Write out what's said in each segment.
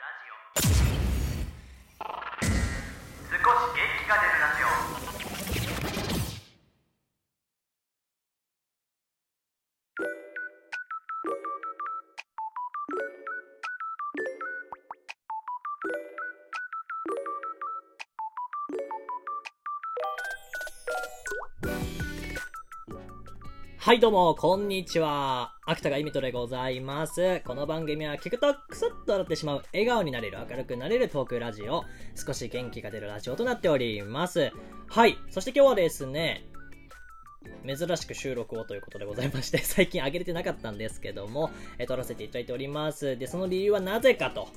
少し元気が出るラジオ。はい、どうも、こんにちは。芥川イミトでございます。この番組は聞くとクスッと笑ってしまう、笑顔になれる、明るくなれるトークラジオ、少し元気が出るラジオとなっております。はい、そして今日はですね、珍しく収録をということでございまして、最近上げれてなかったんですけども、え撮らせていただいております。で、その理由はなぜかと。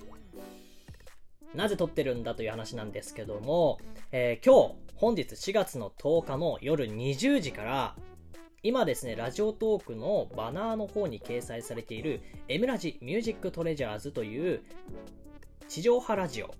なぜ撮ってるんだという話なんですけども、えー今日、本日4月の10日の夜20時から、今ですね、ラジオトークのバナーの方に掲載されている M ラジミュージックトレジャーズという地上波ラジオ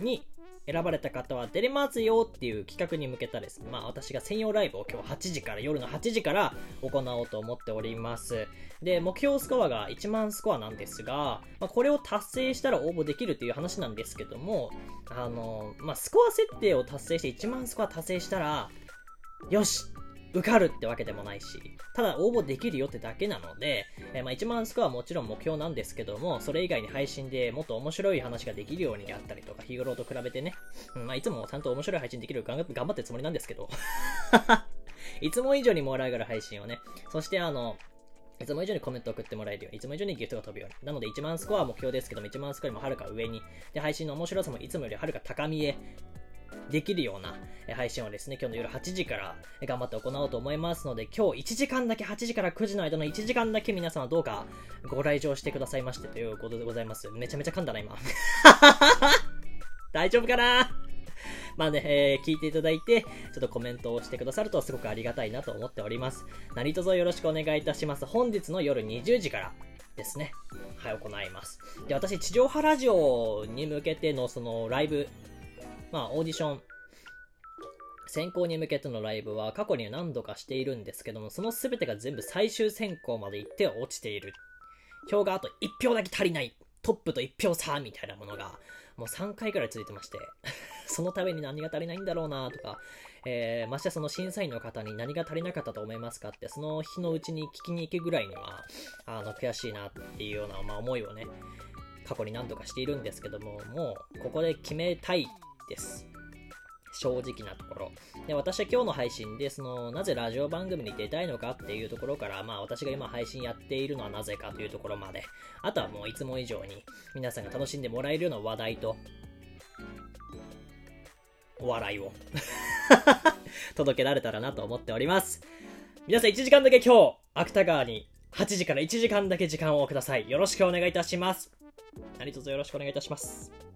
に選ばれた方は出れますよっていう企画に向けたですね、まあ私が専用ライブを今日8時から、夜の8時から行おうと思っております。で、目標スコアが1万スコアなんですが、まあ、これを達成したら応募できるっていう話なんですけども、あの、まあスコア設定を達成して1万スコア達成したら、よし受かるってわけでもないし、ただ応募できるよってだけなので、えーまあ1万スコアはもちろん目標なんですけども、それ以外に配信でもっと面白い話ができるようにであったりとか、日頃と比べてね、うんまあいつもちゃんと面白い配信できるように頑張頑張ってるつもりなんですけど、いつも以上にもらうぐらい配信をね、そしてあの、いつも以上にコメント送ってもらえるように、いつも以上にギフトが飛ぶように。なので1万スコアは目標ですけども、1万スコアよりもはるか上に、で、配信の面白さもいつもよりはるか高みへ、できるような配信をですね、今日の夜8時から頑張って行おうと思いますので、今日1時間だけ、8時から9時の間の1時間だけ皆様どうかご来場してくださいましてということでございます。めちゃめちゃ噛んだな、今。大丈夫かな？まあね、えー聞いていただいて、ちょっとコメントをしてくださるとすごくありがたいなと思っております。何卒よろしくお願いいたします。本日の夜20時からですね、はい、行います。で、私、地上波ラジオに向けてのそのライブ、まあ、オーディション、選考に向けてのライブは過去に何度かしているんですけども、その全てが全部最終選考まで行って落ちている。票があと1票だけ足りない。トップと1票差みたいなものが、もう3回くらい続いてまして、そのために何が足りないんだろうなとか、えー、ましてその審査員の方に何が足りなかったと思いますかって、その日のうちに聞きに行くぐらいには、あの、悔しいなっていうような、まあ、思いをね、過去に何度かしているんですけども、もう、ここで決めたいです。正直なところ。で、私は今日の配信で、その、なぜラジオ番組に出たいのかっていうところから、まあ私が今配信やっているのはなぜかというところまで、あとはもういつも以上に皆さんが楽しんでもらえるような話題と、お笑いを 届けられたらなと思っております。皆さん1時間だけ今日、芥川に8時から1時間だけ時間をください。よろしくお願いいたします。何卒よろしくお願いいたします。